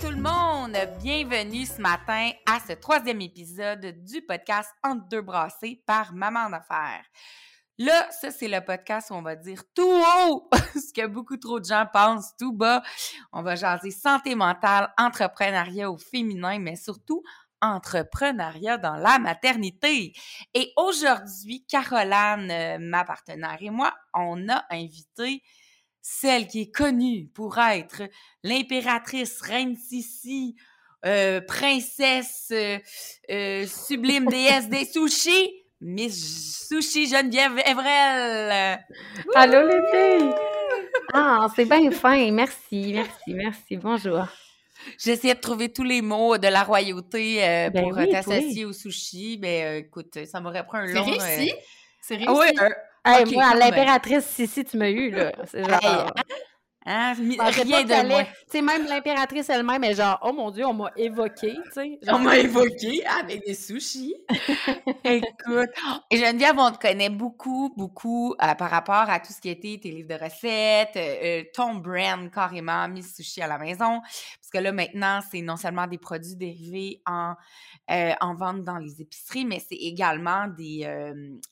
Tout le monde, bienvenue ce matin à ce troisième épisode du podcast Entre deux brassées par Maman d'affaires. Là, ça, c'est le podcast où on va dire tout haut ce que beaucoup trop de gens pensent tout bas. On va jaser santé mentale, entrepreneuriat au féminin, mais surtout entrepreneuriat dans la maternité. Et aujourd'hui, Caroline, euh, ma partenaire et moi, on a invité celle qui est connue pour être l'impératrice reine Sissi, euh, princesse, euh, euh, sublime déesse des sushis, Miss Sushi Geneviève Evrel. Allô les filles! Ah, c'est bien fin. Merci, merci, merci. Bonjour. J'essayais de trouver tous les mots de la royauté euh, Ben pour oui, t'associer au sushi. Euh, écoute, ça m'aurait pris un C'est long... réussi. euh, C'est réussi. Ah un- Hey, moi, l'impératrice Sissi, tu m'as eu, là. C'est genre. Hein, rien de moins. Tu sais, même l'impératrice elle-même est genre, oh mon Dieu, on m'a évoqué, sais. On Genre, m'a évoqué avec des sushis. Écoute, et Geneviève, on te connaît beaucoup, beaucoup euh, par rapport à tout ce qui était tes livres de recettes, euh, euh, ton brand carrément, Miss Sushi à la maison. Parce que là, maintenant, c'est non seulement des produits dérivés en, euh, en vente dans les épiceries, mais c'est également des,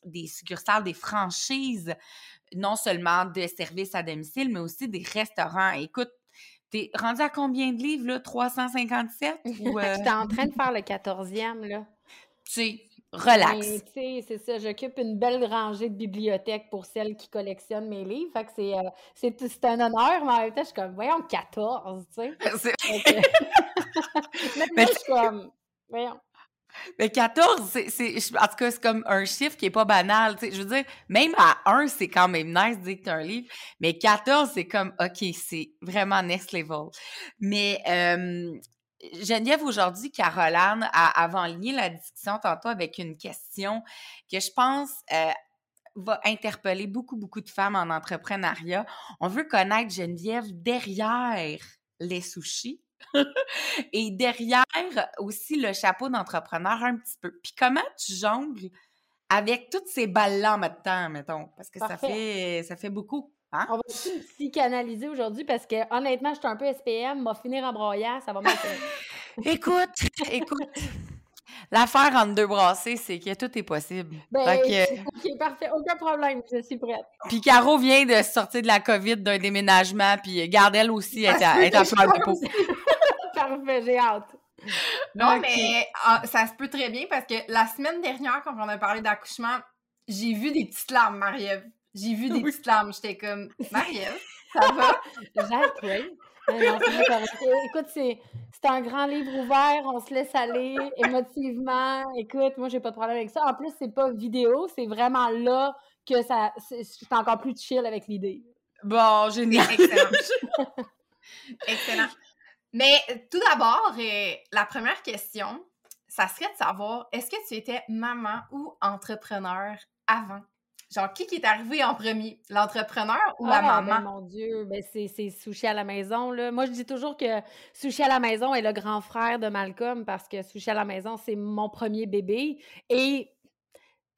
des succursales, des franchises, non seulement de services à domicile, mais aussi des restaurants. Écoute, t'es rendu à combien de livres, là? 357? Ou, euh, J'étais en train de faire le 14e, là. tu sais, relax. C'est ça, j'occupe une belle rangée de bibliothèque pour celles qui collectionnent mes livres. Fait que c'est, euh, c'est, un honneur, mais en même temps, je suis comme, voyons, 14, tu sais. C'est- je suis comme, voyons. Mais 14, c'est, c'est- en tout cas, c'est comme un chiffre qui est pas banal. Je veux dire, même à 1, c'est quand même nice de un livre. Mais 14, c'est comme, OK, c'est vraiment next level. Mais Geneviève, aujourd'hui, Caroline a avant-ligné la discussion tantôt avec une question que je pense euh, va interpeller beaucoup, beaucoup de femmes en entrepreneuriat. On veut connaître Geneviève derrière les sushis. Et derrière aussi le chapeau d'entrepreneur un petit peu. Puis comment tu jongles avec toutes ces balles-là en même temps, mettons? Parce que ça fait, ça fait beaucoup. Hein? On va aussi psychanalyser aujourd'hui parce que honnêtement, je suis un peu SPM, m'a finir en broyant, ça va finir. Écoute, écoute. L'affaire entre deux brassées, c'est que tout est possible. Ben, que- ok, parfait, aucun problème, je suis prête. puis Caro vient de sortir de la COVID d'un déménagement, puis garde elle aussi, elle est à, elle est à fleur de peau. Parfait, j'ai hâte. Non, mais ah, ça se peut très bien parce que la semaine dernière, quand on a parlé d'accouchement, j'ai vu des petites larmes, Marie-Ève. J'ai vu des Oui. petites larmes. J'étais comme, Marie-Ève, ça va? Correct. Écoute, c'est un grand livre ouvert, on se laisse aller émotivement. Écoute, moi, j'ai pas de problème avec ça. En plus, c'est pas vidéo, c'est vraiment là que ça. c'est- encore plus chill avec l'idée. Bon, génial. Excellent. Excellent. Mais euh, tout d'abord, euh, la première question, ça serait de savoir, est-ce que tu étais maman ou entrepreneur avant? Genre, qui qui est arrivé en premier? L'entrepreneur ou la Ah, ben, maman? mon Dieu, ben c'est c'est Sushi à la maison. Là. Moi, je dis toujours que Sushi à la maison est le grand frère de Malcolm parce que Sushi à la maison, c'est mon premier bébé. Et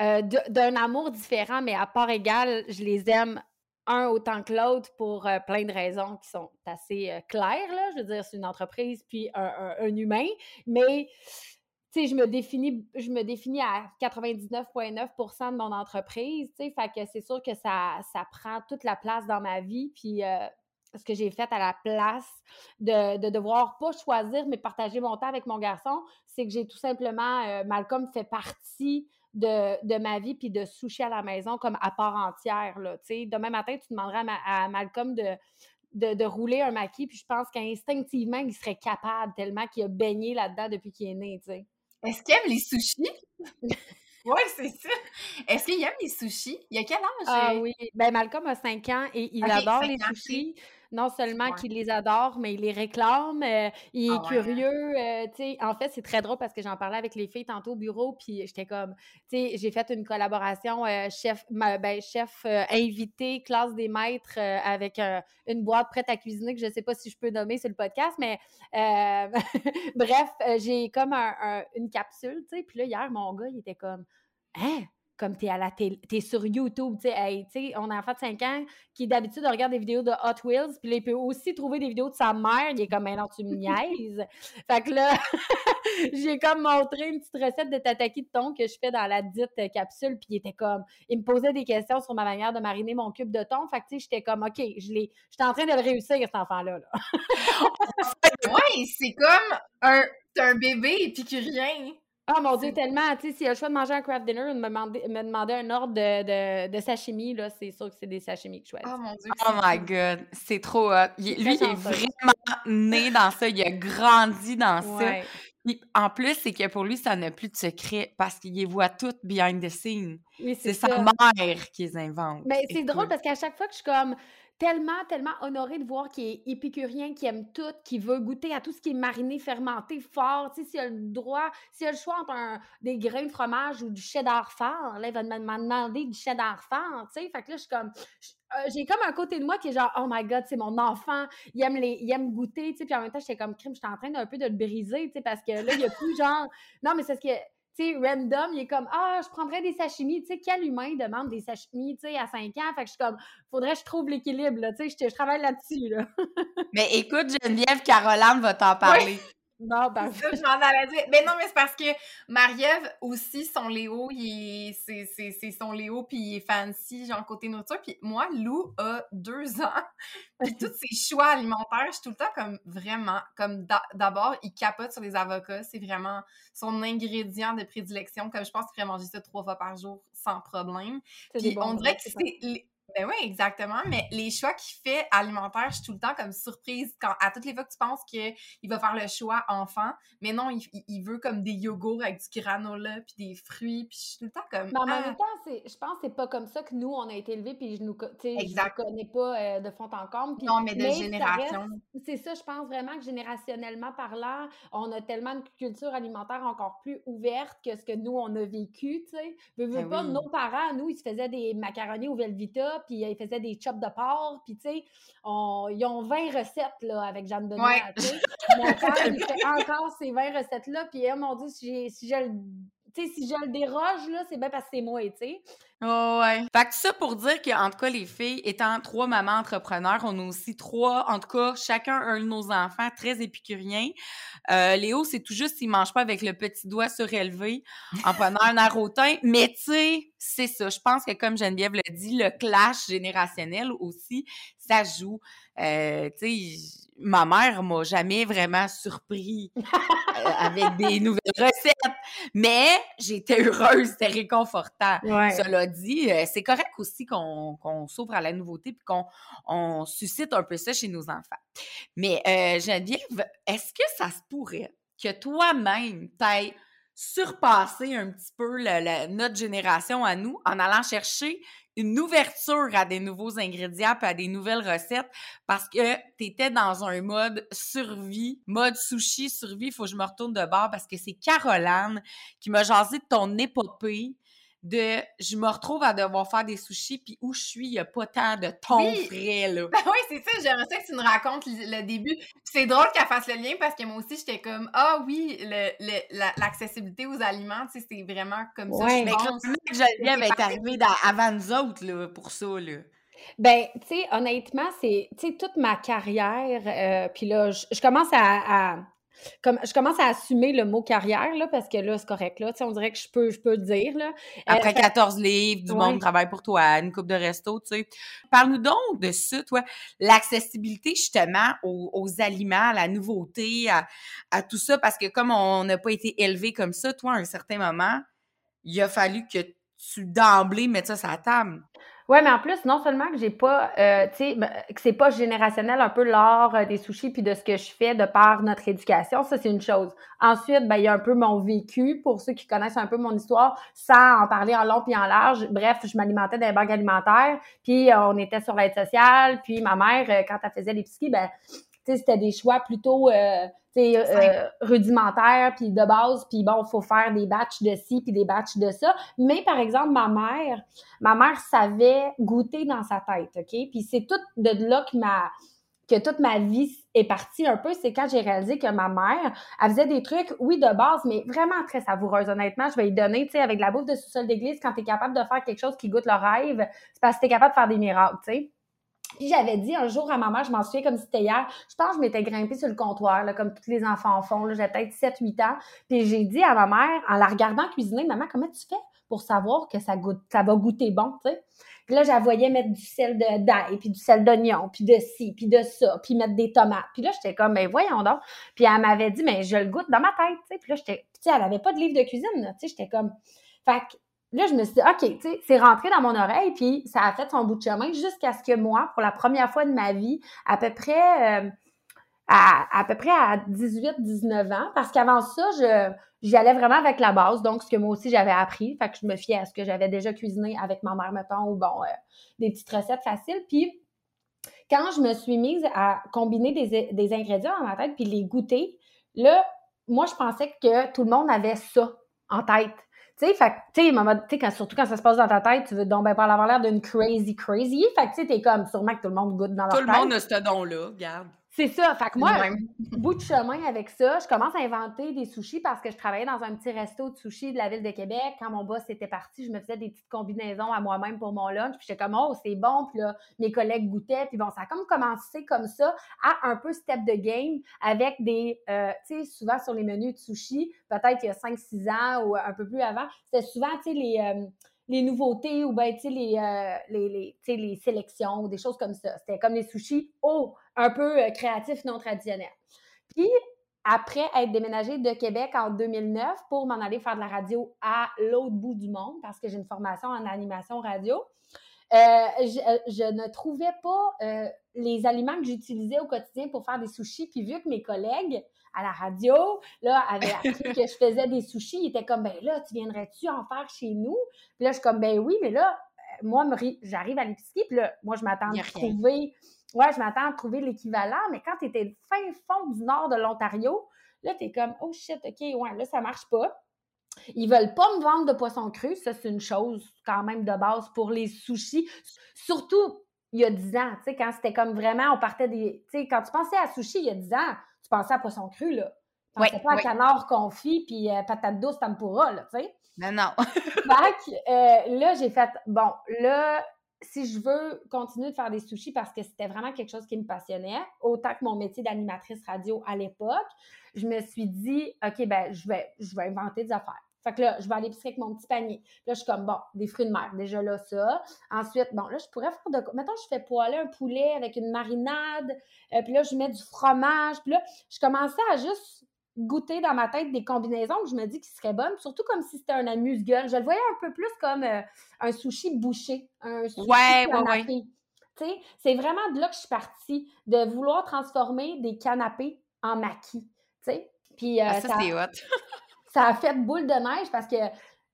euh, d'un amour différent, mais à part égale, je les aime un autant que l'autre pour euh, plein de raisons qui sont assez euh, claires. Là. Je veux dire, c'est une entreprise puis un, un- humain. Mais je me définis, je me définis à 99,9 de mon entreprise, fait c'est sûr que ça, ça prend toute la place dans ma vie, puis euh, ce que j'ai fait à la place de, de, devoir pas choisir, mais partager mon temps avec mon garçon, c'est que j'ai tout simplement, Malcolm fait partie de, de, ma vie, puis de sushi à la maison comme à part entière. Là, demain matin, tu demanderas à, Malcolm de, de, de, rouler un maquis, puis je pense qu'instinctivement, il serait capable tellement qu'il a baigné là-dedans depuis qu'il est né. Est-ce qu'il aime les sushis? Oui, c'est ça. Est-ce qu'il aime les sushis? Il a quel âge? Ah oui. Ben, Malcolm a 5 ans et il adore les sushis non seulement qu'il les adore, mais il les réclame. Euh, il est ah hein? curieux. Euh, en fait, c'est très drôle parce que j'en parlais avec les filles tantôt au bureau, puis j'étais comme, tu sais, j'ai fait une collaboration euh, chef, ben, chef invité, classe des maîtres avec une boîte prête à cuisiner que je ne sais pas si je peux nommer sur le podcast, mais bref, j'ai comme une capsule, tu sais. Puis là, hier, mon gars, il était comme, hein? Comme tu es à la télé, tu es sur YouTube, tu sais, on a un enfant de 5 ans qui d'habitude regarde des vidéos de Hot Wheels, puis là, il peut aussi trouver des vidéos de sa mère, il est comme, mais non, tu me niaises. fait que là, j'ai comme montré une petite recette de tataki de thon que je fais dans la dite capsule, puis il était comme, il me posait des questions sur ma manière de mariner mon cube de thon, fait que tu sais, j'étais comme, OK, je l'ai, j'étais en train de le réussir, cet enfant-là. Là. ouais, c'est comme un, un bébé épicurien. Ah mon Dieu, tellement. Tu sais, s'il a le choix de manger un craft dinner, me demander, me demander un ordre de, de, de sashimi, là, c'est sûr que c'est des sashimi que je choisis. Oh mon Dieu. Oh my God. C'est trop hot. lui, il est vraiment né dans ça. Il a grandi dans ça. en plus, c'est que pour lui, ça n'a plus de secret parce qu'il les voit toutes behind the scenes. Oui, c'est sa mère qui les invente. Mais c'est drôle parce qu'à chaque fois que je suis comme tellement, tellement honorée de voir qu'il est épicurien, qu'il aime tout, qu'il veut goûter à tout ce qui est mariné, fermenté, fort. Tu sais, s'il a le droit, s'il a le choix entre des grains de fromage ou du cheddar fort, là, il va me demander du cheddar fort, tu sais. Fait que là, je suis comme... Euh, j'ai comme un côté de moi qui est genre, oh my god, c'est mon enfant, il aime, les, il aime goûter, tu sais. Puis en même temps, j'étais comme crime, j'étais en train d'un peu de le briser, tu sais, parce que là, il y a plus genre. Non, mais c'est ce que sais, random, il est comme Ah, je prendrais des sashimi. Tu sais, quel humain demande des sashimi, tu sais, à 5 ans? Fait que je suis comme, faudrait que je trouve l'équilibre, là. Tu sais, je, travaille là-dessus, là. Mais écoute, Geneviève Caroline va t'en parler. Non, ben... ça, je m'en allais dire. Mais non, mais c'est parce que Marie-Ève aussi, son Léo, c'est son Léo, puis il est fancy, genre côté nourriture. Puis moi, Lou a deux ans. Puis tous ses choix alimentaires, je suis tout le temps comme vraiment, comme d'abord, il capote sur les avocats. C'est vraiment son ingrédient de prédilection. Comme je pense qu'il pourrait manger ça trois fois par jour sans problème. Puis on dirait que c'est ben oui, exactement. Mais les choix qu'il fait alimentaires, je suis tout le temps comme surprise quand à toutes les fois que tu penses qu'il va faire le choix enfant, mais non, il, veut comme des yogourts avec du granola puis des fruits, puis je suis tout le temps comme. Mais en même ah! temps, je pense que c'est pas comme ça que nous on a été élevés, puis je nous, je connais pas euh, de fond en comble. non, mais de génération. C'est ça, je pense vraiment que générationnellement parlant, on a tellement de culture alimentaire encore plus ouverte que ce que nous on a vécu, tu sais. Ben pas, nos parents, nous, ils se faisaient des macaronis au Velvita puis ils faisaient des chops de porc, puis tu sais, ils ont 20 recettes, là, avec Jeanne Benoît, Mon père, il fait encore ces 20 recettes-là, puis oh mon Dieu, si, si je le si je le déroge, là, c'est bien parce que c'est moi, tu sais. Oh ouais. Fait que ça pour dire qu'en tout cas, les filles, étant trois mamans entrepreneurs, on a aussi trois, en tout cas, chacun un de nos enfants très épicuriens. Euh, Léo, c'est tout juste s'il mange pas avec le petit doigt surélevé en prenant un air Mais tu sais, c'est ça. Je pense que comme Geneviève l'a dit, le clash générationnel aussi, ça joue. Euh, tu sais, ma mère m'a jamais vraiment surpris euh, avec des nouvelles recettes, mais j'étais heureuse, c'était réconfortant. Cela dit, euh, c'est correct aussi qu'on s'ouvre à la nouveauté puis qu'on on suscite un peu ça chez nos enfants. Mais euh, Geneviève, est-ce que ça se pourrait que toi-même t'aies surpassé un petit peu notre génération à nous en allant chercher une ouverture à des nouveaux ingrédients et à des nouvelles recettes parce que tu étais dans un mode survie, mode sushi, survie, faut que je me retourne de bord parce que c'est Caroline qui m'a jasé de ton épopée de je me retrouve à devoir faire des sushis, puis où je suis, il n'y a pas tant de ton frais, là. Ben oui, c'est ça, j'aimerais ça que tu nous racontes le, début. c'est drôle qu'elle fasse le lien parce que moi aussi, j'étais comme, ah oui, l'accessibilité aux aliments, tu sais, c'est vraiment comme ça. Ouais, mais que Geneviève est arrivée avant nous autres, là, pour ça, là. Ben, tu sais, honnêtement, c'est, tu sais, toute ma carrière, euh, puis là, je commence à comme, je commence à assumer le mot carrière, là, parce que là, c'est correct, là. On dirait que je peux, je peux le dire, là. Euh, Après fait- 14 livres, du Ouais. monde travaille pour toi, une coupe de resto, tu sais. Parle-nous donc de ça, toi. L'accessibilité, justement, aux, aux aliments, à la nouveauté, à, à tout ça, parce que comme on n'a pas été élevé comme ça, toi, à un certain moment, il a fallu que tu, d'emblée, mettes ça sur la table. Ouais, mais en plus, non seulement que j'ai pas, euh, tu sais, ben, que c'est pas générationnel un peu l'art euh, des sushis puis de ce que je fais de par notre éducation, ça c'est une chose. Ensuite, ben il y a un peu mon vécu pour ceux qui connaissent un peu mon histoire, sans en parler en long puis en large. Bref, je m'alimentais dans les banques alimentaires, puis euh, on était sur l'aide sociale, puis ma mère euh, quand elle faisait l'épicerie, ben c'était des choix plutôt euh, euh, rudimentaires puis de base, puis bon, faut faire des batchs de ci puis des batchs de ça. Mais par exemple, ma mère, ma mère savait goûter dans sa tête, OK? Puis c'est tout de là que ma que toute ma vie est partie un peu, c'est quand j'ai réalisé que ma mère, elle faisait des trucs, oui, de base, mais vraiment très savoureuses. Honnêtement, je vais y donner, tu sais, avec la bouffe de sous-sol d'église, quand tu es capable de faire quelque chose qui goûte le rêve, c'est parce que tu es capable de faire des miracles, tu sais. Puis j'avais dit un jour à ma mère, je m'en souviens comme si c'était hier, je pense que je m'étais grimpée sur le comptoir, là, comme tous les enfants font, j'avais peut-être 7-8 ans. Puis j'ai dit à ma mère, en la regardant cuisiner, maman, comment tu fais pour savoir que ça goûte, ça va goûter bon, tu sais? Puis là, la voyais mettre du sel d'ail, puis du sel d'oignon, puis de ci, puis de ça, puis mettre des tomates. Puis là, j'étais comme, ben voyons donc. Puis elle m'avait dit, mais je le goûte dans ma tête, tu sais. Puis là, j'étais, tu sais, elle avait pas de livre de cuisine, tu sais, j'étais comme, fait là, je me suis dit, OK, tu sais, c'est rentré dans mon oreille, puis ça a fait son bout de chemin jusqu'à ce que moi, pour la première fois de ma vie, à peu près, euh, à, à peu près à 18, 19 ans, parce qu'avant ça, je, j'y allais vraiment avec la base, donc ce que moi aussi j'avais appris, fait que je me fiais à ce que j'avais déjà cuisiné avec ma mère, mettons, ou bon, euh, des petites recettes faciles, puis quand je me suis mise à combiner des, des ingrédients dans ma tête, puis les goûter, là, moi, je pensais que tout le monde avait ça en tête. Tu sais, fait tu surtout quand ça se passe dans ta tête, tu veux donc ben pas avoir l'air d'une crazy crazy. Fait que, tu sais, t'es comme, sûrement que tout le monde goûte dans leur Tout tête. le monde a ce don-là, regarde. C'est ça. Fait que moi, bout de chemin avec ça, je commence à inventer des sushis parce que je travaillais dans un petit resto de sushis de la ville de Québec. Quand mon boss était parti, je me faisais des petites combinaisons à moi-même pour mon lunch. Puis j'étais comme, oh, c'est bon. Puis là, mes collègues goûtaient. Puis bon, ça a comme commencé comme ça à un peu step de game avec des, euh, tu sais, souvent sur les menus de sushis, peut-être il y a 5-6 ans ou un peu plus avant, c'était souvent, tu sais, les... euh, les nouveautés ou ben, les, euh, les, sélections ou des choses comme ça. C'était comme les sushis, oh, un peu euh, créatifs, non traditionnels. Puis, après être déménagée de Québec en 2009 pour m'en aller faire de la radio à l'autre bout du monde parce que j'ai une formation en animation radio, euh, je, euh, je ne trouvais pas les aliments que j'utilisais au quotidien pour faire des sushis. Puis vu que mes collègues à la radio, là, avaient appris que je faisais des sushis, ils étaient comme, ben là, tu viendrais-tu en faire chez nous? Puis là, je suis comme, ben oui, mais là, euh, moi, j'arrive à l'épicerie, puis là, moi, je m'attends à trouver, ouais, je m'attends à trouver l'équivalent, mais quand tu étais le fin fond du nord de l'Ontario, là, tu es comme, oh shit, OK, ouais, là, ça marche pas. Ils veulent pas me vendre de poisson cru, ça, c'est une chose quand même de base pour les sushis, surtout il y a 10 ans, tu sais, quand c'était comme vraiment, on partait des, tu sais, quand tu pensais à sushi il y a 10 ans, tu pensais à poisson cru, là. Tu Oui, pensais pas à oui. canard confit puis euh, patate douce tempura, là, tu sais. Non, non. Fait euh, là, j'ai fait, bon, là, si je veux continuer de faire des sushis parce que c'était vraiment quelque chose qui me passionnait, autant que mon métier d'animatrice radio à l'époque, je me suis dit, OK, ben, je vais, je vais inventer des affaires. Fait que là, je vais aller pisser avec mon petit panier. Puis là, je suis comme, bon, des fruits de mer, déjà là, ça. Ensuite, bon, là, je pourrais faire de... Mettons, je fais poêler un poulet avec une marinade, euh, puis là, je mets du fromage. Puis là, je commençais à juste goûter dans ma tête des combinaisons que je me dis qui seraient bonnes, surtout comme si c'était un amuse-gueule. Je le voyais un peu plus comme euh, un sushi bouché, un sushi Ouais, ouais, canapé. Tu sais, c'est vraiment de là que je suis partie, de vouloir transformer des canapés en maquis, tu sais. Puis euh, Ah, ça, ça, c'est hot. ça a fait boule de neige parce que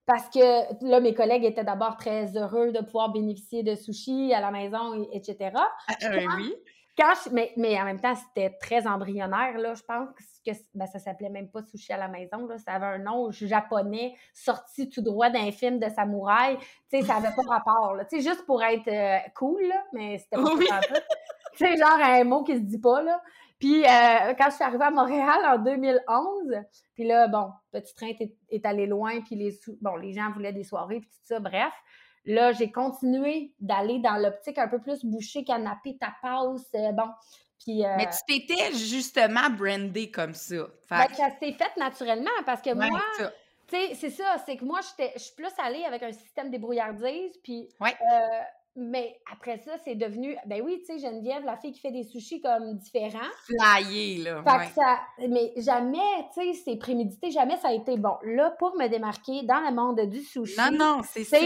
parce que là, mes collègues étaient d'abord très heureux de pouvoir bénéficier de sushis à la maison, et- etc. Euh, oui. Quand je- mais, mais en même temps, c'était très embryonnaire, là. Je pense que ben, ça s'appelait même pas sushi à la maison, là. Ça avait un nom japonais sorti tout droit d'un film de samouraï. Tu sais, ça avait pas rapport, là. Tu sais, juste pour être euh, cool, là, mais c'était pas Oui. Tu sais, genre un mot qui se dit pas, là. Puis euh, quand je suis arrivée à Montréal en 2011, puis là, bon, Petit Train est, est allé loin, puis les, bon, les gens voulaient des soirées, puis tout ça, bref. Là, j'ai continué d'aller dans l'optique un peu plus boucher, canapé, tapas, euh, bon. Puis, euh, Mais tu t'étais justement brandé comme ça. Fait ben, ça s'est fait naturellement parce que Ouais, moi, tu sais, c'est ça, c'est que moi, je suis plus allée avec un système débrouillardise, puis... Ouais. euh, mais après ça, c'est devenu... Ben oui, tu sais, Geneviève, la fille qui fait des sushis comme différents. Flyé, là. Fait ouais. que ça... Mais jamais, tu sais, c'est prémédité, jamais ça a été bon. Là, pour me démarquer dans le monde du sushi... Non, non, c'est ça.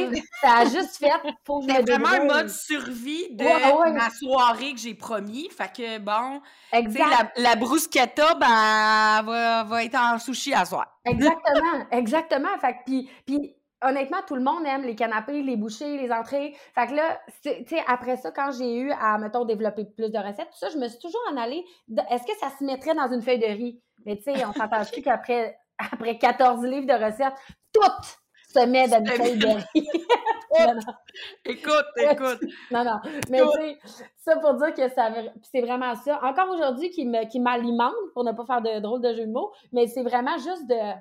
ça a juste fait pour que je me C'est vraiment un mode survie de Ouais, ouais. ma soirée que j'ai promis. Fait que, bon, Exact. la, la bruschetta, ben, va, va être en sushi à soir. Exactement, exactement. Fait que, puis, puis, honnêtement, tout le monde aime les canapés, les bouchées, les entrées. Fait que là, tu sais, après ça, quand j'ai eu à, mettons, développer plus de recettes, tout ça, je me suis toujours en allée. Est-ce que ça se mettrait dans une feuille de riz? Mais tu sais, on s'entend plus qu'après après 14 livres de recettes, tout se met dans une feuille de riz? non, non. Écoute, écoute. Non, non. Mais tu sais, ça pour dire que ça, c'est vraiment ça. Encore aujourd'hui, qui me, qui m'alimente, pour ne pas faire de drôle de jeu de mots, mais c'est vraiment juste de,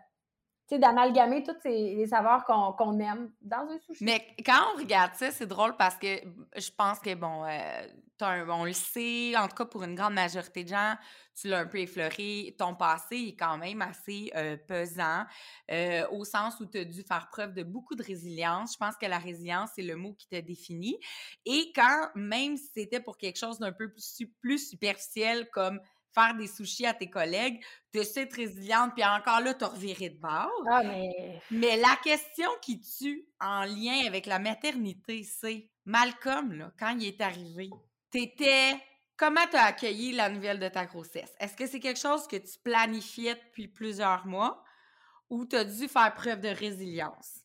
sais, d'amalgamer tous ces, les saveurs qu'on, aime dans un sushi. Mais quand on regarde ça, c'est drôle parce que je pense que, bon, euh, on le sait, en tout cas pour une grande majorité de gens, tu l'as un peu effleuré, ton passé est quand même assez euh, pesant, euh, au sens où tu as dû faire preuve de beaucoup de résilience. Je pense que la résilience, c'est le mot qui te définit. Et quand, même si c'était pour quelque chose d'un peu plus, plus superficiel, comme faire des sushis à tes collègues, tu sais être résiliente, puis encore là, t'as reviré de bord. Ah, mais. Mais la question qui tue en lien avec la maternité, c'est Malcolm, là, quand il est arrivé, t'étais. Comment t'as accueilli la nouvelle de ta grossesse? Est-ce que c'est quelque chose que tu planifiais depuis plusieurs mois ou t'as dû faire preuve de résilience?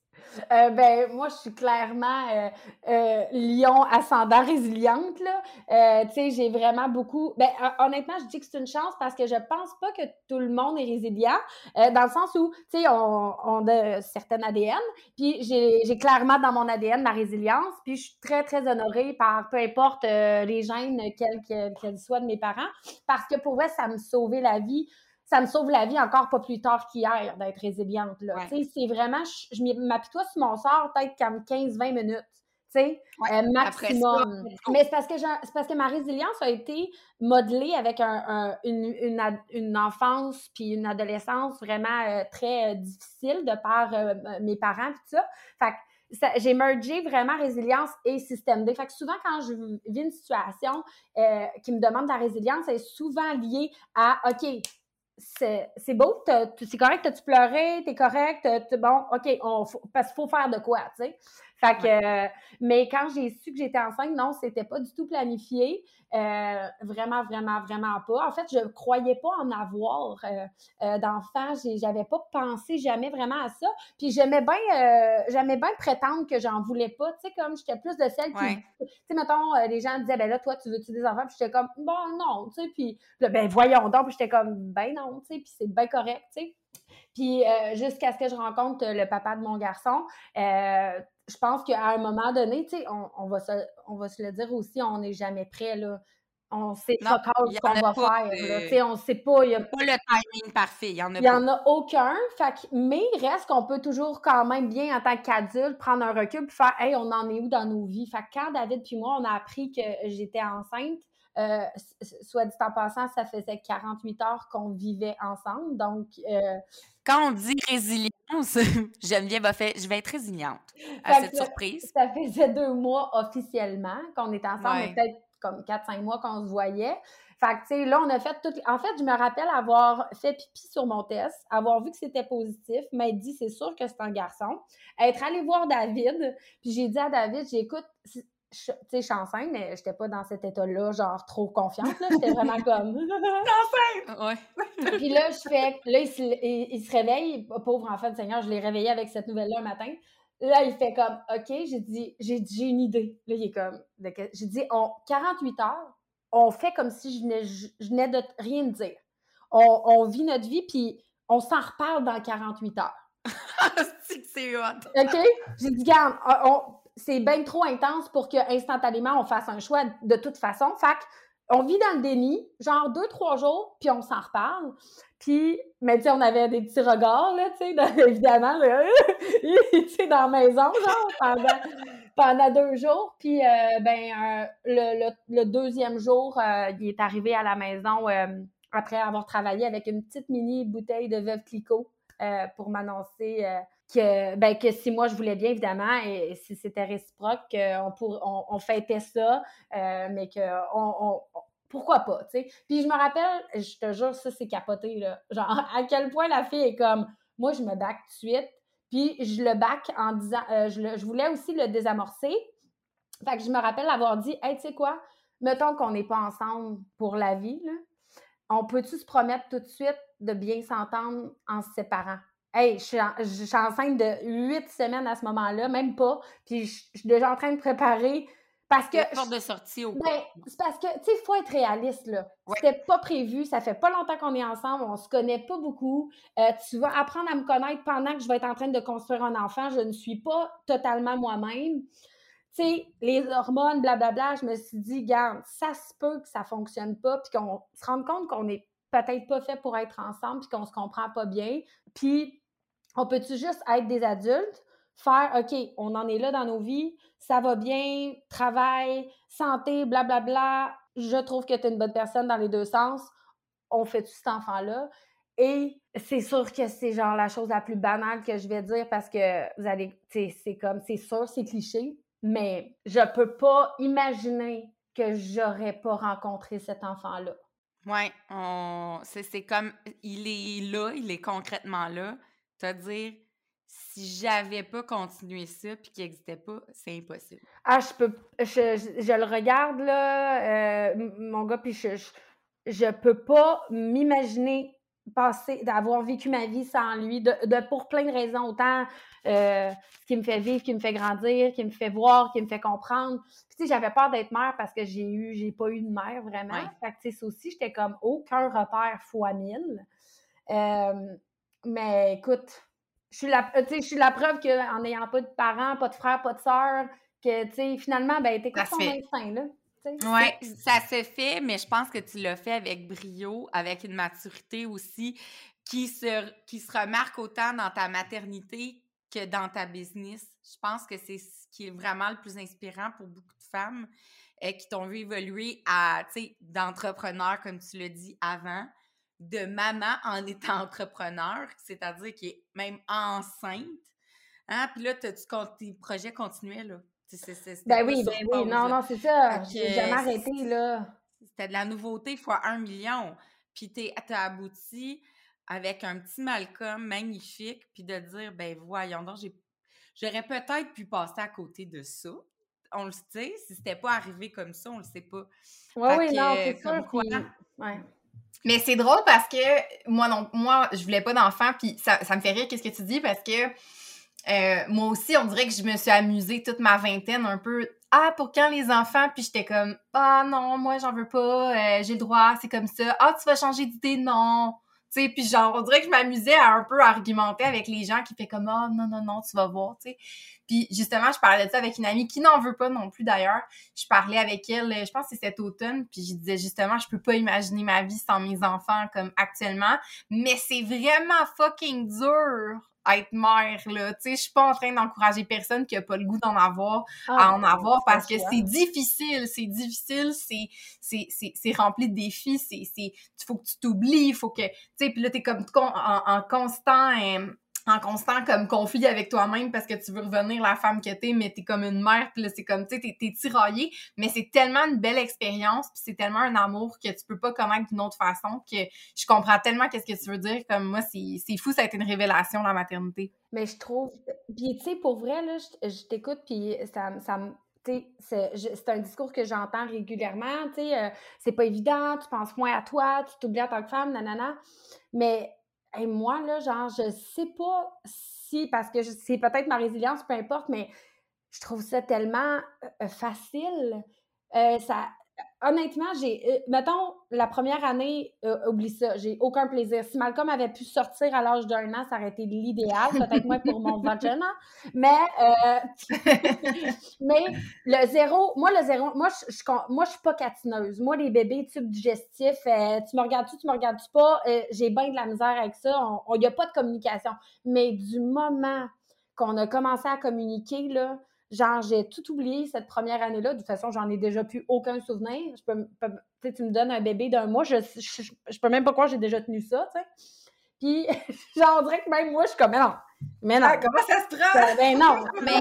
Euh, ben, moi, je suis clairement euh, euh, lion ascendant résiliente, là. Tu sais, j'ai vraiment beaucoup... Ben, hon- honnêtement, je dis que c'est une chance parce que je pense pas que tout le monde est résilient, dans le sens où, tu sais, on, on a certaines ADN, puis j'ai clairement dans mon ADN la résilience, puis je suis très, très honorée par peu importe les gènes, quels que- qu'elles soient de mes parents, parce que pour vrai, ça me sauvait la vie ça me sauve la vie encore pas plus tard qu'hier d'être résiliente. Là. Ouais. C'est vraiment, je, je m'apitoie sur mon sort peut-être comme 15-20 minutes. tu sais, Ouais, euh, ça, maximum. Mais c'est parce, que c'est parce que ma résilience a été modelée avec un, un- une, une, enfance puis une adolescence vraiment euh, très euh, difficile de par mes parents puis tout ça. Fait que j'ai mergé vraiment résilience et système D. Fait que souvent, quand je vis une situation euh, qui me demande de la résilience, elle est souvent liée à OK, c'est beau, c'est correct, t'as-tu pleuré, t'es correct, bon, OK, on, parce qu'il faut faire de quoi, tu sais. Fait que, euh, mais quand j'ai su que j'étais enceinte, non, c'était pas du tout planifié. Euh, vraiment, vraiment, vraiment pas. En fait, je croyais pas en avoir euh, euh, d'enfants. J'ai- J'avais pas pensé jamais vraiment à ça. Puis j'aimais bien, j'aimais bien prétendre que j'en voulais pas. Tu sais, comme j'étais plus de celle qui, Ouais. tu sais, mettons, les gens disaient, ben là, toi, tu veux-tu des enfants? Puis j'étais comme, bon, non, tu sais. Puis là, ben voyons donc. Puis j'étais comme, ben non, tu sais. Puis c'est bien correct, tu sais. Puis euh, jusqu'à ce que je rencontre le papa de mon garçon, euh, je pense qu'à un moment donné, tu sais, on, on va se, on va se le dire aussi, on n'est jamais prêt, là. On sait Non, pas ce qu'on en va pas faire, de- là. Tu sais, on sait pas, il y a Pas le timing parfait, il y en a il n'y pas. en a aucun. Fait mais il reste qu'on peut toujours quand même bien, en tant qu'adulte, prendre un recul et faire Hey, on en est où dans nos vies? Fait que quand David puis moi, on a appris que j'étais enceinte, euh, soit dit en passant, ça faisait 48 heures qu'on vivait ensemble. Donc, euh, Quand on dit résilience, A fait « je vais être résiliente » à Fait cette surprise. ça faisait deux mois officiellement qu'on était ensemble, Ouais. peut-être comme 4-5 mois qu'on se voyait. Fait que, tu sais, là, on a fait tout. En fait, je me rappelle avoir fait pipi sur mon test, avoir vu que c'était positif, m'être dit, c'est sûr que c'est un garçon. Être allé voir David, puis j'ai dit à David, j'écoute, tu sais, je suis enceinte, mais j'étais pas dans cet état-là, genre trop confiante, là. J'étais vraiment comme. Ouais. Puis là, je fais. Là, il se, il- il se réveille, pauvre enfant de Seigneur, je l'ai réveillé avec cette nouvelle-là un matin. Là, il fait comme OK, j'ai dit, j'ai dit, j'ai une idée. Là, il est comme. J'ai dit, on, 48 heures, on fait comme si je venais, je, je venais de rien dire. On, on vit notre vie, puis on s'en reparle dans 48 heures. C'est hot. OK? J'ai dit, garde, on- on- c'est bien trop intense pour que instantanément on fasse un choix de toute façon. Fait on vit dans le déni, genre deux, trois jours, puis on s'en reparle. Puis, mais tu sais, on avait des petits regards, là, tu sais, évidemment, là, tu sais, dans la maison, genre, pendant, pendant deux jours. Puis, euh, ben, le, deuxième jour, il est arrivé à la maison après avoir travaillé avec une petite mini bouteille de Veuve Clicquot pour m'annoncer que, ben, que si moi je voulais bien, évidemment, et, si c'était réciproque, on, on, fêtait ça, mais que on, pourquoi pas, tu sais? Puis je me rappelle, je te jure, ça, c'est capoté, là. Genre, à quel point la fille est comme, moi, je me back tout de suite, puis je le back en disant, euh, je, voulais aussi le désamorcer. Fait que je me rappelle avoir dit, hey, tu sais quoi, mettons qu'on n'est pas ensemble pour la vie, là, on peut-tu se promettre tout de suite de bien s'entendre en se séparant? Hey, je suis, je suis enceinte de huit semaines à ce moment-là, même pas. Puis je, je suis déjà en train de préparer parce que. porte de sortie au ben, C'est parce que, tu sais, il faut être réaliste, là. C'était pas prévu, ça fait pas longtemps qu'on est ensemble, on se connaît pas beaucoup. Euh, tu vas apprendre à me connaître pendant que je vais être en train de construire un enfant. Je ne suis pas totalement moi-même. Tu sais, les hormones, blablabla, je me suis dit, garde, ça se peut que ça fonctionne pas, puis qu'on se rende compte qu'on est peut-être pas fait pour être ensemble, puis qu'on se comprend pas bien. Puis, on peut-tu juste être des adultes, faire, OK, on en est là dans nos vies, ça va bien, travail, santé, blablabla, bla, bla, je trouve que tu es une bonne personne dans les deux sens, on fait tout cet enfant-là. Et c'est sûr que c'est genre la chose la plus banale que je vais dire parce que vous allez, c'est comme, c'est sûr, c'est cliché, mais je peux pas imaginer que j'aurais pas rencontré cet enfant-là. Oui, c'est comme, il est là, il est concrètement là. C'est-à-dire, si j'avais pas continué ça puis qu'il n'existait pas, c'est impossible. Ah, je peux. Je, le regarde, là, euh, mon gars, puis je, je, peux pas m'imaginer passer, d'avoir vécu ma vie sans lui, de, pour plein de raisons, autant euh, qui me fait vivre, qui me fait grandir, qui me fait voir, qui me fait comprendre. Puis, tu sais, j'avais peur d'être mère parce que j'ai eu, j'ai pas eu de mère vraiment. Fait que, tu sais, aussi, j'étais comme aucun repère fois mille. Euh, mais écoute, je suis la, euh, je suis la preuve qu'en n'ayant pas de parents, pas de frères, pas de sœurs, que tu sais, finalement, ben, t'es comme ton instinct, là. Oui, ça se fait, mais je pense que tu l'as fait avec brio, avec une maturité aussi qui se, qui se remarque autant dans ta maternité que dans ta business. Je pense que c'est ce qui est vraiment le plus inspirant pour beaucoup de femmes euh, qui t'ont vu évoluer à, d'entrepreneur, comme tu l'as dit avant, de maman en étant entrepreneur, c'est-à-dire qui est même enceinte. Hein? Puis là, tu tes projets continuels, là? ben oui, ben oui, non, non, c'est ça. J'ai jamais arrêté, là. C'était de la nouveauté fois un million. Puis tu as abouti avec un petit Malcolm magnifique, puis de dire, ben voyons donc, j'aurais peut-être pu passer à côté de ça. On le sait, si c'était pas arrivé comme ça, on le sait pas. Oui, oui, non, c'est sûr. Quoi, ouais. Mais c'est drôle parce que moi, non, moi, je voulais pas d'enfant, puis ça, me fait rire qu'est-ce que tu dis parce que euh, moi aussi, on dirait que je me suis amusée toute ma vingtaine un peu. Ah, pour quand les enfants? Puis j'étais comme, ah non, moi, j'en veux pas, euh, j'ai le droit, c'est comme ça. Ah, tu vas changer d'idée? Non. Sais, puis genre, on dirait que je m'amusais à un peu argumenter avec les gens qui fait comme, ah, non, non, non, tu vas voir, tu. Puis justement, je parlais de ça avec une amie qui n'en veut pas non plus d'ailleurs. Je parlais avec elle, je pense que c'est cet automne, puis je disais justement, je peux pas imaginer ma vie sans mes enfants comme actuellement, mais c'est vraiment fucking dur être mère là, tu sais, je suis pas en train d'encourager personne qui a pas le goût d'en avoir à ah, en avoir parce que c'est difficile, c'est difficile, c'est c'est c'est rempli de défis, c'est c'est faut que tu t'oublies, il faut que tu sais puis là t'es comme en, en constant euh, en constant comme conflit avec toi-même parce que tu veux revenir la femme que t'es, mais t'es comme une mère, puis là, c'est comme, tu sais, t'es, tiraillé, mais c'est tellement une belle expérience, puis c'est tellement un amour que tu peux pas connaître d'une autre façon que je comprends tellement qu'est-ce que tu veux dire, comme moi, c'est, fou, ça a été une révélation, la maternité. Mais je trouve, puis tu sais, pour vrai, là, je, t'écoute, puis ça, ça me c'est un discours que j'entends régulièrement, tu sais, euh, c'est pas évident, tu penses moins à toi, tu t'oublies en tant que femme, nanana, mais et moi, là, genre, je sais pas si, parce que c'est peut-être ma résilience, peu importe, mais je trouve ça tellement facile. ça, honnêtement, j'ai. Euh, mettons, la première année, euh, oublie ça, j'ai aucun plaisir. Si Malcolm avait pu sortir à l'âge d'un an, ça aurait été l'idéal, peut-être moins pour mon vagin, mais, euh, mais le zéro, moi, le zéro, moi, je, je, moi, je suis pas catineuse. Moi, les bébés tubes digestifs, tu me regardes-tu, tu me regardes-tu pas, j'ai bien de la misère avec ça. Il n'y a pas de communication. Mais du moment qu'on a commencé à communiquer, là, Genre, j'ai tout oublié cette première année-là. De toute façon, j'en ai déjà plus aucun souvenir. Je peux, peux tu me donnes un bébé d'un mois, je, je, peux même pas croire que j'ai déjà tenu ça, tu sais. Puis, genre, on dirait que même moi, je suis comme, non, mais non. Ah, comment ça se prend? Ben, ben non. mais,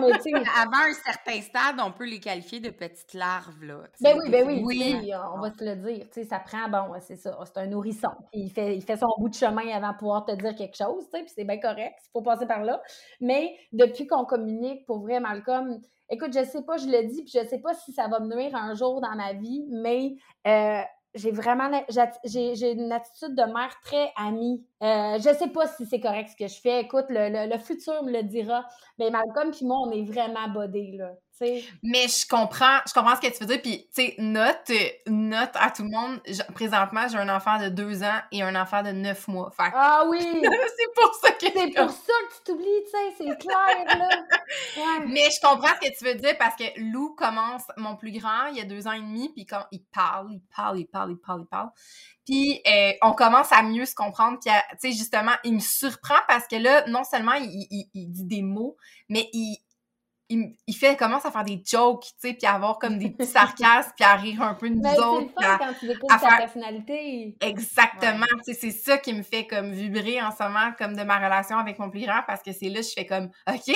avant un certain stade, on peut les qualifier de petites larves, là. Ben oui, ben oui. oui. On va se le dire. Tu sais, ça prend, bon, c'est ça, c'est un nourrisson. Il fait, il fait son bout de chemin avant de pouvoir te dire quelque chose, tu sais, puis c'est bien correct. Il faut passer par là. Mais depuis qu'on communique, pour vrai, Malcolm, écoute, je sais pas, je le dis, puis je sais pas si ça va me nuire un jour dans ma vie, mais euh, j'ai vraiment j'ai une attitude de mère très amie. Euh, je sais pas si c'est correct ce que je fais. Écoute, le, le, futur me le dira. Mais Malcolm puis moi, on est vraiment bodés, là. Mais je comprends, je comprends ce que tu veux dire. Puis, tu sais, note, note à tout le monde. présentement, j'ai un enfant de deux ans et un enfant de neuf mois. ah oui! c'est pour ça que. C'est pour ça que tu t'oublies, tu sais, c'est clair, là. Mais je comprends ce que tu veux dire parce que Lou commence, mon plus grand, il y a deux ans et demi, puis quand il parle, il parle, il parle, il parle, il parle. Puis euh, on commence à mieux se comprendre. Puis, tu sais, justement, il me surprend parce que là, non seulement il dit des mots, mais il, il, il, fait commence à faire des jokes, tu sais, puis à avoir comme des petits sarcasmes, puis à rire un peu de nous ben, autres. C'est quand tu découvres ta personnalité. Exactement, tu sais, c'est ça qui me fait comme vibrer en ce moment, comme de ma relation avec mon plus grand, parce que c'est là je fais comme, OK,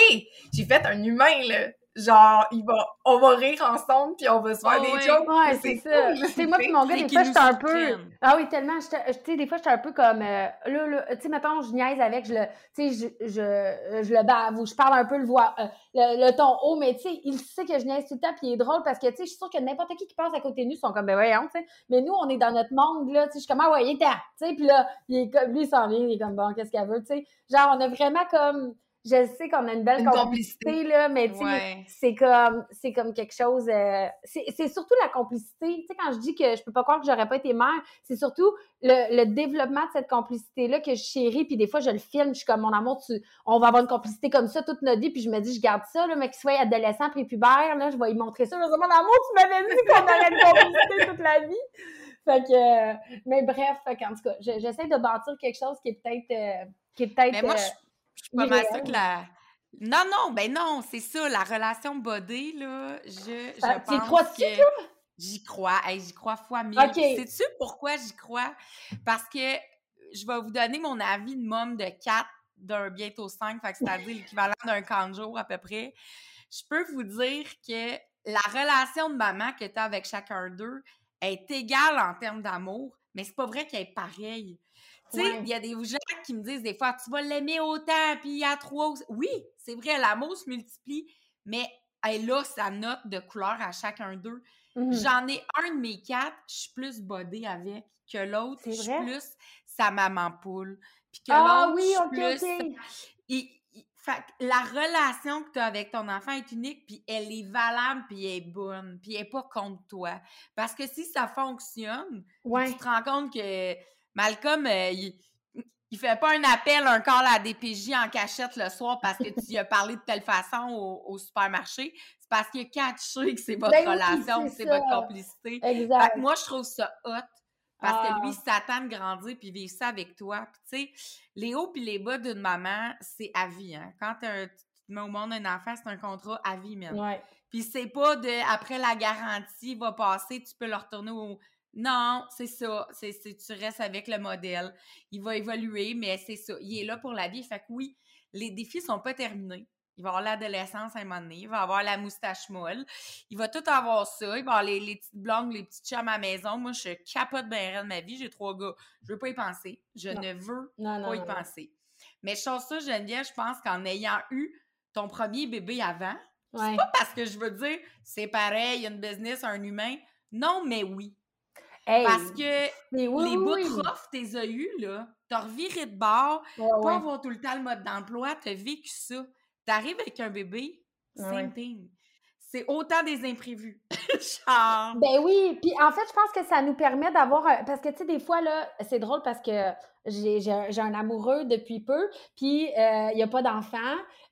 j'ai fait un humain, là genre, il va, on va rire ensemble, puis on va se faire des jokes. Ouais, c'est ça. Sais, moi, puis mon gars, des fois, j'étais un peu. Ah oui, tellement. Tu sais, des fois, j'étais un peu comme. Euh, là, là, tu sais, mettons, je niaise avec, je le. Tu sais, je, je, je, le bave ou je parle un peu le voix, euh, le, ton haut, mais tu sais, il sait que je niaise tout le temps, puis il est drôle parce que, tu sais, je suis sûre que n'importe qui qui passe à côté de nous sont comme, ben voyons, tu sais. Mais nous, on est dans notre monde, là, tu sais, je suis comme, ah ouais, il est Tu sais, puis là, il est comme, lui, il s'en vient, il est comme, bon, qu'est-ce qu'elle veut, tu sais. Genre, on a vraiment comme je sais qu'on a une belle complicité, là, mais c'est comme c'est comme quelque chose. Euh, c'est surtout la complicité. Tu sais, quand je dis que je peux pas croire que j'aurais pas été mère, c'est surtout le, développement de cette complicité-là que je chéris, puis des fois je le filme, je suis comme mon amour, tu, on va avoir une complicité comme ça toute notre vie, puis je me dis, je garde ça, là, mais qu'il soit adolescent puis pubère, là, je vais lui montrer ça. Je mon amour, tu m'avais dit qu'on aurait une complicité toute la vie. Fait que, mais bref, en tout cas, j'essaie de bâtir quelque chose qui est peut-être. Euh, qui est peut-être. Je suis pas mal sûre que la. Non, non, ben non, c'est ça, la relation body, là, je, je pense crois que... J'y crois, j'y crois fois mille. Sais-tu pourquoi j'y crois? Parce que je vais vous donner mon avis de môme de 4 d'un bientôt 5, c'est-à-dire l'équivalent d'un camp jour à peu près. Je peux vous dire que la relation de maman que tu as avec chacun d'eux est égale en termes d'amour, mais c'est pas vrai qu'elle est pareille. Tu sais, il y a des gens qui me disent des fois, tu vas l'aimer autant, puis il y a trois. Oui, c'est vrai, l'amour se multiplie, mais elle a sa note de couleur à chacun d'eux. Mmh J'en ai un de mes quatre, je suis plus bodée avec que l'autre. Je suis plus sa maman poule. Puis que ah, l'autre, oui, je suis plus. fait, la relation que tu as avec ton enfant est unique, puis elle est valable, puis elle est bonne, puis elle n'est pas contre toi. Parce que si ça fonctionne, tu te rends compte que Malcolm, euh, il, il fait pas un appel, un call à DPJ en cachette le soir parce que tu as parlé de telle façon au, supermarché. C'est parce qu'il a catché que c'est votre ben relation, c'est votre complicité. Exact. moi, je trouve ça hot. Parce que lui, il ah. s'attend de grandir puis vivre ça avec toi. tu sais, les hauts puis les bas d'une maman, c'est à vie. Hein? Quand tu mets au monde un enfant, c'est un contrat à vie même. Ouais. Puis c'est pas de après la garantie va passer, tu peux le retourner au, non, c'est ça. C'est, tu restes avec le modèle. Il va évoluer, mais c'est ça. Il est là pour la vie. Fait que oui, les défis sont pas terminés. Il va avoir l'adolescence à un moment donné. Il va avoir la moustache molle. Il va tout avoir ça. Il va avoir les, petites blondes, les petites chums à la maison. Moi, je capote bien de ma vie. J'ai trois gars. Je veux pas y penser. Je ne veux pas y penser. Mais chose ça, Geneviève, je pense qu'en ayant eu ton premier bébé avant, c'est pas parce que je veux dire c'est pareil, une business, un humain. Non, mais oui. Parce que les bouts de prof, t'es as eu, là. T'as reviré de bord, pas avoir tout le temps le mode d'emploi, t'as vécu ça. T'arrives avec un bébé, same thing. C'est autant des imprévus. Genre. Ben oui, puis en fait, je pense que ça nous permet d'avoir. Parce que, tu sais, des fois, là, c'est drôle parce que j'ai un amoureux depuis peu, puis euh, il n'y a pas d'enfant.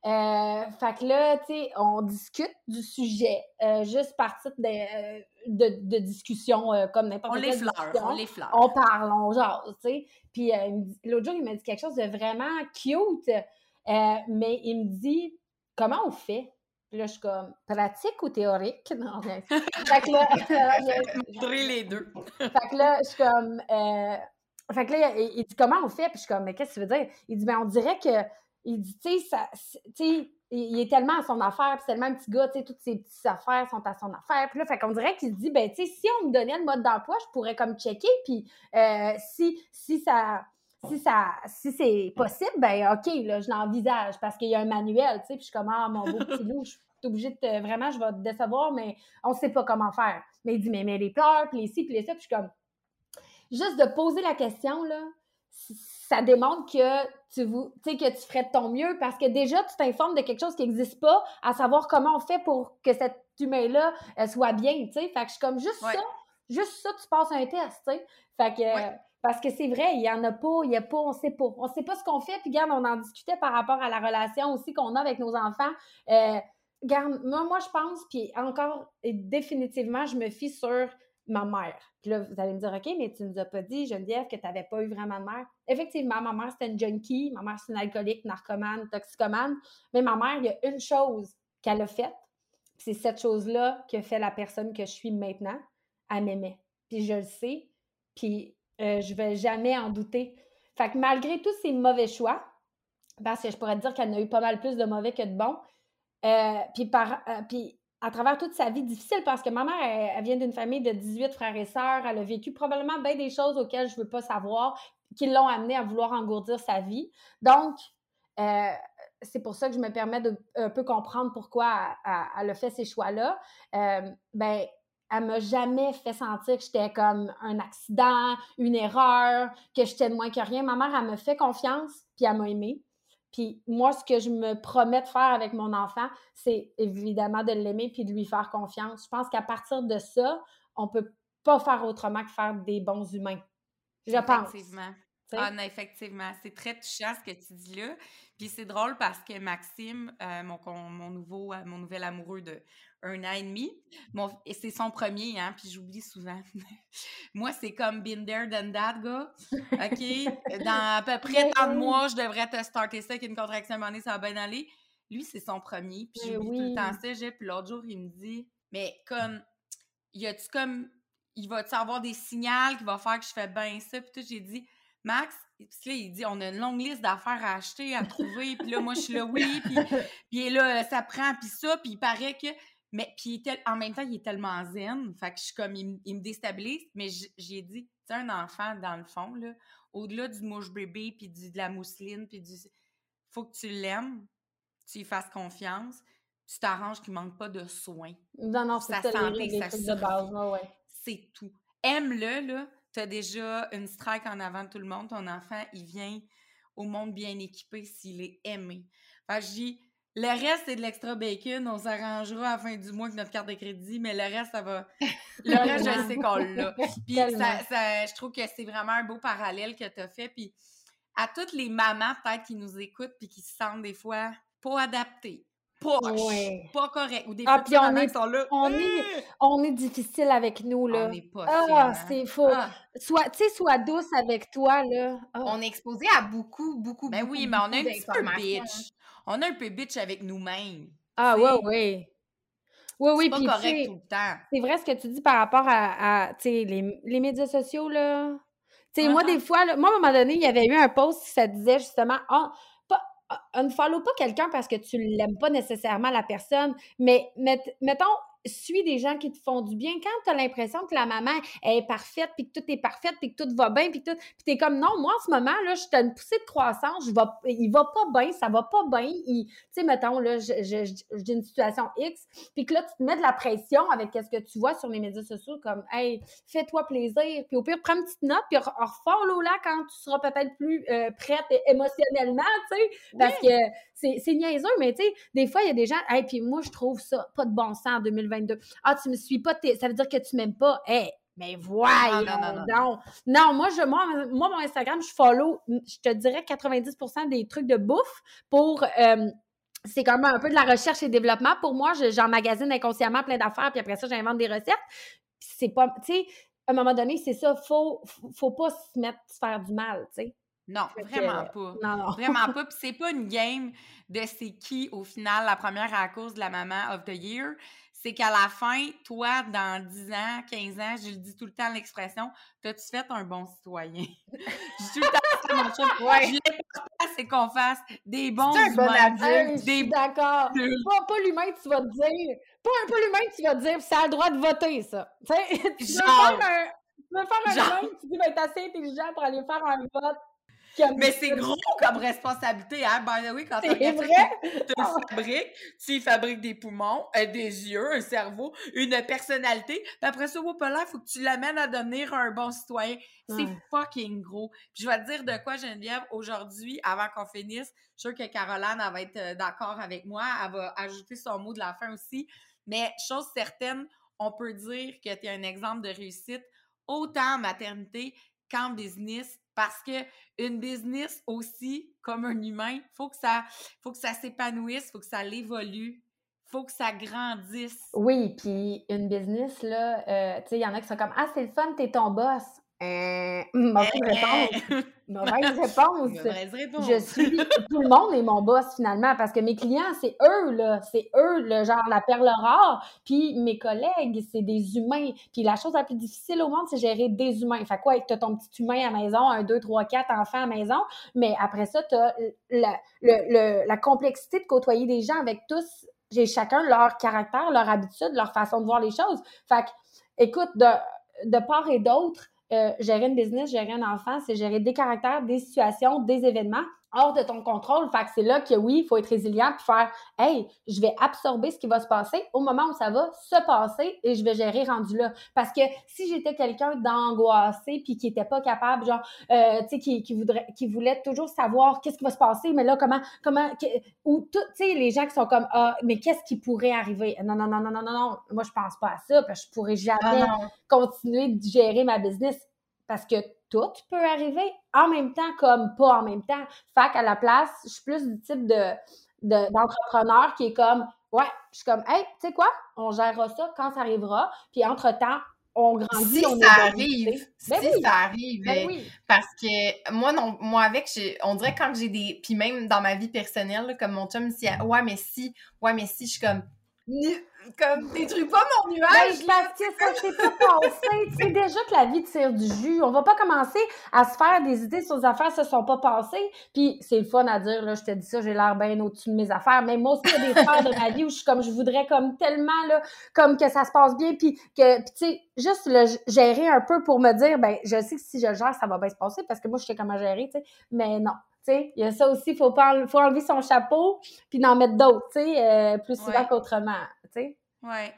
Euh, fait que là, tu sais, on discute du sujet, euh, juste par titre de, de, de discussion, comme n'importe quelle discussion. On les fleurs, on parle, on jase, tu sais. Puis l'autre jour, il m'a dit quelque chose de vraiment cute, mais il me dit, comment on fait? Puis là, je suis comme, pratique ou théorique? Non, fait que là, les deux. fait que là, je suis comme, euh, fait que là, il, dit, comment on fait? Puis je suis comme, mais qu'est-ce que tu veux dire? Il dit, ben, on dirait que, il dit, tu sais, ça, tu sais, il est tellement à son affaire, puis c'est tellement un petit gars, tu sais, toutes ses petites affaires sont à son affaire. Puis là, fait qu'on dirait qu'il se dit, ben, tu sais, si on me donnait le mode d'emploi, je pourrais comme checker, puis euh, si, si ça si ça si c'est possible, ben OK, là, je l'envisage parce qu'il y a un manuel, tu sais, puis je suis comme ah, mon beau petit loup, je suis obligée de vraiment, je vais te décevoir, mais on sait pas comment faire. Mais il dit, mais, mais les pleurs, puis les ci, puis les ça, puis je suis comme juste de poser la question, là, ça démontre que tu, sais, que tu ferais de ton mieux parce que déjà, tu t'informes de quelque chose qui n'existe pas, à savoir comment on fait pour que cet humain-là soit bien, tu sais. Fait que je suis comme juste ça, juste ça, tu passes un test, tu sais. Fait que, parce que c'est vrai, il n'y en a pas, il n'y a pas, on sait pas. On sait pas ce qu'on fait, puis regarde, on en discutait par rapport à la relation aussi qu'on a avec nos enfants. Euh, garde, moi, moi, je pense, puis encore, et définitivement, je me fie sur ma mère. Puis là, vous allez me dire, OK, mais tu nous as pas dit, Geneviève, que tu n'avais pas eu vraiment de mère. Effectivement, ma mère, c'était une junkie. Ma mère, c'est une alcoolique, narcomane, toxicomane. Mais ma mère, il y a une chose qu'elle a faite. C'est cette chose-là qui a fait la personne que je suis maintenant. Elle m'aimait. Puis je le sais. Puis euh, je vais jamais en douter. Fait que malgré tous ces mauvais choix, parce que je pourrais te dire qu'elle a eu pas mal plus de mauvais que de bons, euh, puis, par, euh, puis à travers toute sa vie difficile parce que ma mère, elle, vient d'une famille de 18 frères et sœurs. Elle a vécu probablement bien des choses auxquelles je ne veux pas savoir qui l'ont amenée à vouloir engourdir sa vie. Donc, euh, c'est pour ça que je me permets de un peu comprendre pourquoi elle, a fait ces choix-là. Ben, elle m'a jamais fait sentir que j'étais comme un accident, une erreur, que j'étais moins que rien. Ma mère, elle me fait confiance, puis elle m'a aimée. Puis moi, ce que je me promets de faire avec mon enfant, c'est évidemment de l'aimer puis de lui faire confiance. Je pense qu'à partir de ça, on peut pas faire autrement que faire des bons humains. Je pense. Effectivement. Ah non, effectivement. C'est très touchant ce que tu dis là. Puis c'est drôle parce que Maxime, euh, mon, mon, nouveau, euh, mon nouvel amoureux de un an et demi. et c'est son premier, hein, puis j'oublie souvent. Moi, c'est comme been there, done that, gars. OK? Dans à peu près tant de mois, je devrais te starter ça avec une contraction à un moment donné, ça va bien aller. Lui, c'est son premier, puis j'oublie tout le temps ça. Puis l'autre jour, il me dit, mais comme, y a-tu comme, il va-tu avoir des signaux qui va faire que je fais bien ça? Puis tout, j'ai dit, Max, puis là, il dit, on a une longue liste d'affaires à acheter, à trouver. puis là, moi, je suis là, oui. Puis, puis là, ça prend, puis ça. Puis il paraît que mais puis en même temps, il est tellement zen, fait que je suis comme, il, me déstabilise, mais j'ai dit, tu sais, un enfant, dans le fond, là, au-delà du mouche bébé, puis de la mousseline, puis du... faut que tu l'aimes, tu lui fasses confiance, tu t'arranges qu'il manque pas de soins. Non, non, c'est sa santé, sa de base, ouais. C'est tout. Aime-le, là, as déjà une strike en avant de tout le monde, ton enfant, il vient au monde bien équipé s'il est aimé. Fait que je dis, le reste, c'est de l'extra bacon. On s'arrangera à la fin du mois avec notre carte de crédit, mais le reste, ça va. Le reste, je sais qu'on l'a. Puis ça, je trouve que c'est vraiment un beau parallèle que tu as fait. Puis à toutes les mamans, peut-être, qui nous écoutent puis qui se sentent des fois pas adaptées, pas, pas correct. Ou des ah, fois, on est, sont là. On, est, on est difficile avec nous, là. On n'est pas Ah, c'est faux. Ah. Soit, tu sais, sois douce avec toi, là. Ah. On est exposé à beaucoup, beaucoup, ben beaucoup, oui, mais on a un petit peu bitch. On a un peu bitch avec nous-mêmes. Ah, ouais, oui. Oui, oui, puis. pas correct tout le temps. C'est vrai ce que tu dis par rapport à, à les, les médias sociaux, là. Tu sais, moi, des fois, là, moi, à un moment donné, il y avait eu un post qui ça disait justement, ah, ne follow pas quelqu'un parce que tu l'aimes pas nécessairement la personne, mais mettons, suis des gens qui te font du bien. Quand tu as l'impression que la maman est parfaite, puis que tout est parfait, puis que tout va bien, puis tout, puis tu es comme non, moi en ce moment là, je suis une poussée de croissance, je va, il va pas bien, ça va pas bien. Tu sais, mettons là, j'ai une situation X, puis que là tu te mets de la pression avec ce que tu vois sur les médias sociaux, comme hey, fais-toi plaisir, puis au pire prends une petite note, puis follow là quand tu seras peut-être plus euh, prête émotionnellement, tu sais, parce que c'est niaiseux, mais tu sais, des fois il y a des gens, hey, puis moi je trouve ça pas de bon sens en 2020 ah, tu me suis pas, ça veut dire que tu m'aimes pas? Eh, mais voyons non, non, non, moi, je, moi, mon Instagram, je follow, je te dirais 90% des trucs de bouffe pour. Euh, c'est comme un peu de la recherche et développement. Pour moi, j'emmagasine inconsciemment plein d'affaires, puis après ça, j'invente des recettes. C'est pas, tu sais, à un moment donné, c'est ça, faut, faut pas se mettre, se faire du mal, tu sais. Non, vraiment pas. Non, non. Vraiment pas. Puis c'est pas une game de c'est qui, au final, la première à cause de la maman of the year. C'est qu'à la fin, toi, dans 10 ans, 15 ans, je le dis tout le temps l'expression, t'as-tu fait un bon citoyen? je dis tout le temps mon chum. Ouais. Je l'important, c'est qu'on fasse des bons un bon adulte? Des d'accord. Pas, pas l'humain que tu vas te dire. Pas un peu l'humain que tu vas te dire, ça a le droit de voter, ça. Tu sais, tu veux faire un, tu veux faire un Genre. humain, tu dis, ben, t'es assez intelligent pour aller faire un vote. Mais c'est gros comme responsabilité, hein? By the way, quand t'as C'est quelqu'un vrai? qui te fabrique, tu y fabriques des poumons, euh, des yeux, un cerveau, une personnalité, puis après ça, whoop là, faut que tu l'amènes à devenir un bon citoyen. C'est fucking gros. Puis je vais te dire de quoi, Geneviève, aujourd'hui, avant qu'on finisse, je suis sûre que Caroline, elle va être euh, d'accord avec moi, elle va ajouter son mot de la fin aussi, mais chose certaine, on peut dire que tu es un exemple de réussite autant en maternité qu'en business parce que une business aussi comme un humain, faut que ça faut que ça s'épanouisse, faut que ça l'évolue, faut que ça grandisse. Oui, puis une business, là, euh, tu sais, il y en a qui sont comme Ah, c'est le fun, t'es ton boss. Euh, mauvaise réponse. Mauvaise réponse. Mauvaise réponse. Je suis. Tout le monde est mon boss finalement parce que mes clients, c'est eux, là. C'est eux, le genre la perle rare. Puis mes collègues, c'est des humains. Puis la chose la plus difficile au monde, c'est gérer des humains. Fait quoi, tu as ton petit humain à la maison, un, deux, trois, quatre enfants à la maison? Mais après ça, tu as la, le- le- la complexité de côtoyer des gens avec tous. J'ai chacun leur caractère, leur habitude, leur façon de voir les choses. Fait que, écoute, de, de part et d'autre, euh, gérer une business, gérer un enfant, c'est gérer des caractères, des situations, des événements hors de ton contrôle. Fait que c'est là que oui, il faut être résilient puis faire Hey, je vais absorber ce qui va se passer au moment où ça va se passer et je vais gérer rendu là. Parce que si j'étais quelqu'un d'angoissé puis qui était pas capable, genre, euh, tu sais, qui, qui, voudrait, qui voulait toujours savoir qu'est-ce qui va se passer, mais là, comment, comment, que- ou tout, tu sais, les gens qui sont comme, ah, mais qu'est-ce qui pourrait arriver? Non, non, non, non, non, non, non, moi, je pense pas à ça, parce que je pourrais jamais Ah non. continuer de gérer ma business parce que tout peut arriver en même temps comme pas en même temps. Fait qu'à la place, je suis plus du type de, de- d'entrepreneur qui est comme, ouais, je suis comme, hey, tu sais quoi, on gérera ça quand ça arrivera, puis entre-temps, on grandit, Si on ça arrive, si Ben oui, ça arrive, ben oui. parce que moi non moi avec on dirait quand j'ai des puis même dans ma vie personnelle comme mon chum si ouais mais si ouais mais si je suis comme comme détruis pas mon Ben, nuage là? parce que ça s'est pas passé. Tu sais déjà que la vie tire du jus. On va pas commencer à se faire des idées sur des affaires qui se sont pas passées. Puis c'est le fun à dire, là, je te dis ça, j'ai l'air bien au-dessus de mes affaires. Mais moi aussi, il y a des sphères de ma vie où je suis comme, je voudrais comme tellement, là, comme que ça se passe bien. Puis que, tu sais, juste le gérer un peu pour me dire, ben, je sais que si je le gère, ça va bien se passer parce que moi, je sais comment gérer, tu sais. Mais non. Tu sais, il y a ça aussi, il faut, enle- faut enlever son chapeau puis d'en mettre d'autres, tu sais, euh, plus souvent Ouais. qu'autrement, tu sais. Ouais.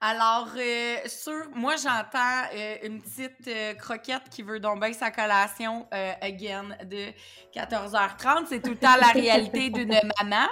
Alors, euh, sur, moi, j'entends euh, une petite euh, croquette qui veut donc bien sa collation again de 14h30. C'est tout le temps la réalité d'une maman.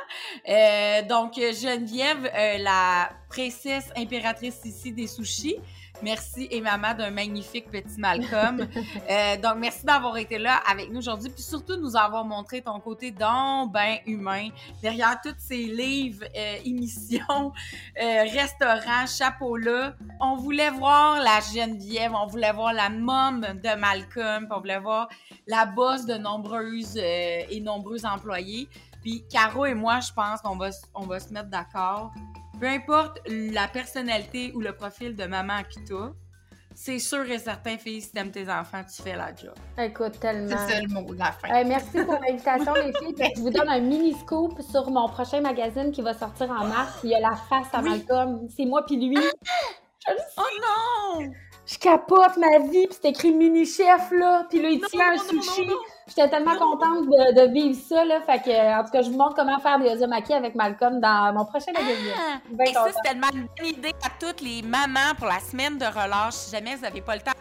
Donc, Geneviève, la princesse impératrice ici des sushis. Merci et maman d'un magnifique petit Malcolm. Euh, donc, merci d'avoir été là avec nous aujourd'hui, puis surtout de nous avoir montré ton côté donc ben humain derrière tous ces livres, euh, émissions, euh, restaurants, chapeaux-là. On voulait voir la Geneviève, on voulait voir la mom de Malcolm, puis on voulait voir la boss de nombreuses euh, et nombreux employés. Puis Caro et moi, je pense qu'on va, on va se mettre d'accord. Peu importe la personnalité ou le profil de maman que tu as, c'est sûr et certain, fille, si t'aimes tes enfants, tu fais la job. Écoute, tellement. C'est ça le mot de la fin. Euh, merci pour l'invitation, les filles. Puis je vous donne un mini scoop sur mon prochain magazine qui va sortir en mars. Il y a la face à Oui. Malcolm. C'est moi puis lui. Je, le sais, Oh non! Je capote ma vie. Puis c'est écrit mini chef là. Puis là il tient un sushi. J'étais tellement contente de, de vivre ça là. Fait que en tout cas, je vous montre comment faire des uzumaki avec Malcolm dans mon prochain. Ah! Et ça, c'est tellement une bonne idée à toutes les mamans pour la semaine de relâche. Si jamais vous n'avez pas le temps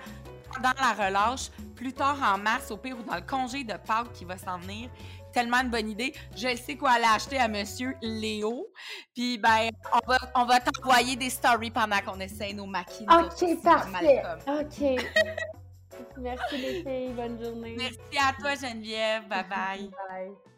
pendant la relâche, plus tard en mars, au pire, ou dans le congé de Pâques qui va s'en venir. Tellement une bonne idée. Je sais quoi aller acheter à Monsieur Léo. Puis, ben, on va, on va t'envoyer des stories pendant qu'on essaie nos aussi, Ok, parfait. Ok. Merci les filles. Bonne journée. Merci à toi, Geneviève. Bye bye. Bye.